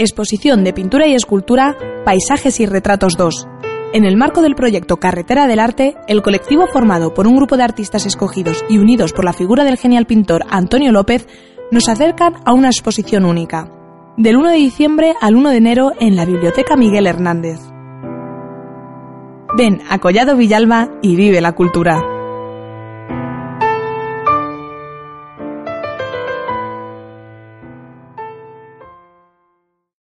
Exposición de Pintura y Escultura, Paisajes y Retratos 2. En el marco del proyecto Carretera del Arte, el colectivo formado por un grupo de artistas escogidos y unidos por la figura del genial pintor Antonio López nos acercan a una exposición única. Del 1 de diciembre al 1 de enero en la Biblioteca Miguel Hernández. Ven a Collado Villalba y vive la cultura.